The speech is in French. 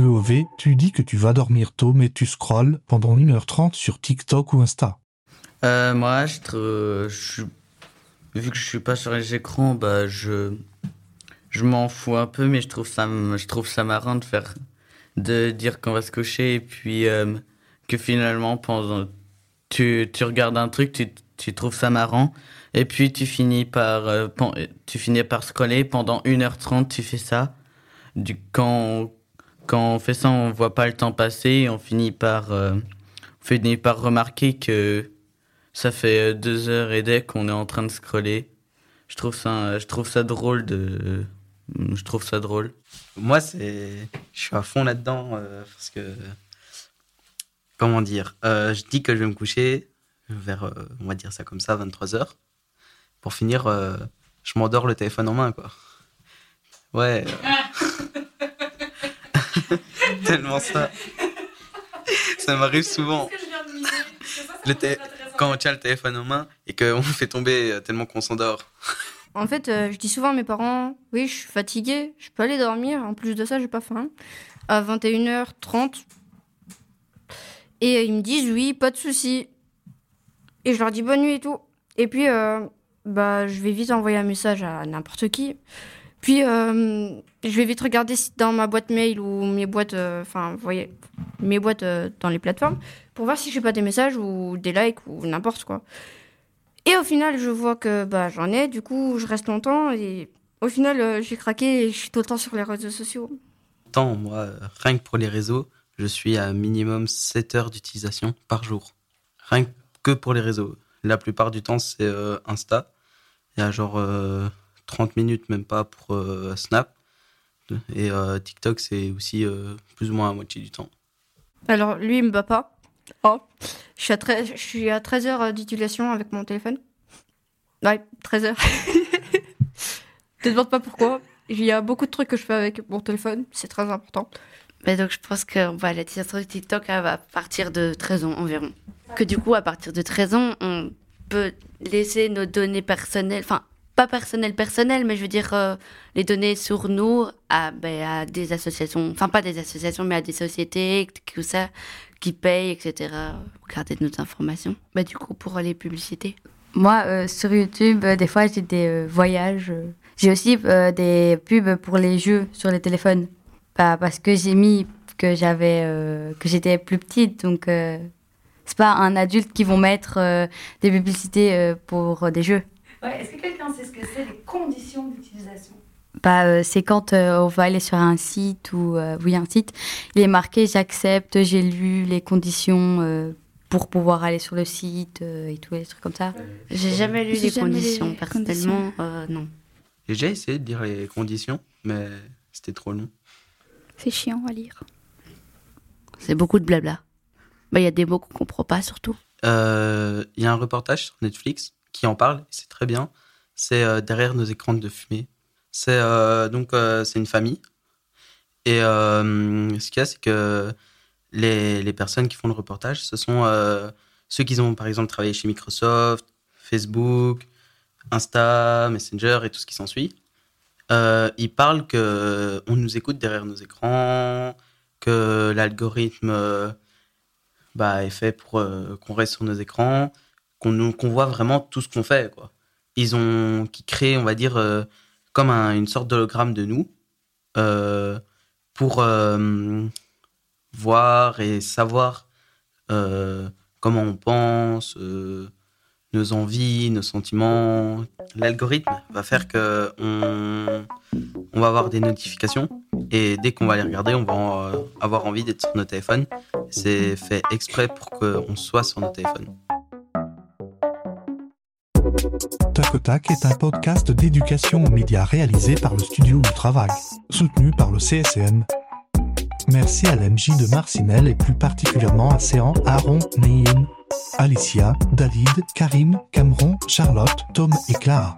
lever, tu dis que tu vas dormir tôt, mais tu scrolles pendant 1h30 sur TikTok ou Insta. Euh, moi, je, je- vu que je suis pas sur les écrans, bah, je, je m'en fous un peu, mais je trouve ça, je trouve ça marrant de faire, de dire qu'on va se coucher et puis euh, que finalement, pendant, tu, tu regardes un truc, tu, tu trouves ça marrant, et puis tu finis par, euh, tu finis par scroller pendant 1h30, tu fais ça. Du, quand, quand on fait ça, on voit pas le temps passer, et on finit par, euh, on finit par remarquer que ça fait euh, deux heures et des qu'on est en train de scroller. Je trouve ça, je trouve ça drôle de, je trouve ça drôle. Moi, c'est, je suis à fond là-dedans euh, parce que, comment dire, euh, je dis que je vais me coucher vers, euh, on va dire ça comme ça, 23 h Pour finir, euh, je m'endors le téléphone en main, quoi. Ouais. Tellement ça. Ça m'arrive souvent. Le quand on tient le téléphone en main et qu'on fait tomber euh, tellement qu'on s'endort. En fait, euh, je dis souvent à mes parents, oui, je suis fatiguée, je peux aller dormir. En plus de ça, j'ai pas faim. À 21h30. Et euh, ils me disent, oui, pas de souci. Et je leur dis bonne nuit et tout. Et puis, euh, bah, je vais vite envoyer un message à n'importe qui. Puis, euh, je vais vite regarder dans ma boîte mail ou mes boîtes, euh, enfin, voyez, mes boîtes euh, dans les plateformes, pour voir si j'ai pas des messages ou des likes ou n'importe quoi. Et au final, je vois que bah, j'en ai, du coup, je reste longtemps et au final, j'ai craqué et je suis tout le temps sur les réseaux sociaux. Tant, moi, rien que pour les réseaux, je suis à minimum 7 heures d'utilisation par jour. Rien que pour les réseaux. La plupart du temps, c'est Insta. Il y a genre 30 minutes, même pas, pour euh, Snap. Et euh, TikTok, c'est aussi euh, plus ou moins la moitié du temps. Alors, lui, il me bat pas. Oh. Je suis à, tre- je suis à 13 heures d'utilisation avec mon téléphone. Ouais, 13 heures. Te demande pas pourquoi. Il y a beaucoup de trucs que je fais avec mon téléphone. C'est très important. Mais donc je pense que bah, l'utilisation de TikTok elle va partir de 13 ans environ. Que du coup, à partir de 13 ans, on peut laisser nos données personnelles, enfin pas personnelles personnelles, mais je veux dire euh, les données sur nous à, ben, à des associations, enfin pas des associations, mais à des sociétés, tout ça, qui payent, etc. pour garder nos informations. Bah, du coup, pour les publicités. Moi, euh, sur YouTube, euh, des fois, j'ai des voyages. J'ai aussi des pubs pour les jeux sur les téléphones. Bah, parce que j'ai mis que j'avais que j'étais plus petite, donc c'est pas un adulte qui vont mettre des publicités pour des jeux. Ouais, Est-ce que quelqu'un sait ce que c'est les conditions d'utilisation? Bah, euh, c'est quand euh, on va aller sur un site ou euh, oui un site, il est marqué j'accepte, j'ai lu les conditions euh, pour pouvoir aller sur le site euh, et tout les trucs comme ça. J'ai jamais lu les conditions, les personnellement, euh, non. J'ai déjà essayé de lire les conditions, mais c'était trop long. C'est chiant à lire. C'est beaucoup de blabla. Bah, Il y a des mots qu'on comprend pas, surtout. Euh, Il y a un reportage sur Netflix qui en parle, c'est très bien. C'est euh, derrière nos écrans de fumée. C'est euh, donc euh, c'est une famille. Et ce qu'il y a, c'est que les, les personnes qui font le reportage, ce sont ceux qui ont par exemple travaillé chez Microsoft, Facebook, Insta, Messenger et tout ce qui s'ensuit. Euh, ils parlent que on nous écoute derrière nos écrans, que l'algorithme bah, est fait pour qu'on reste sur nos écrans, qu'on voit vraiment tout ce qu'on fait. Quoi. Ils ont qui créent, on va dire, euh, comme un- une sorte d'hologramme de nous euh, pour euh, voir et savoir comment on pense, nos envies, nos sentiments. L'algorithme va faire que on, on va avoir des notifications et dès qu'on va les regarder, on va avoir envie d'être sur nos téléphones. C'est fait exprès pour qu'on soit sur nos téléphones. Tac au Tac est un podcast d'éducation aux médias réalisé par le Studio du Travail, soutenu par le CSM. Merci à l'MJ de Marcinelle et plus particulièrement à Séan, Aaron, Neim, Alicia, David, Karim, Cameron, Charlotte, Tom et Clara.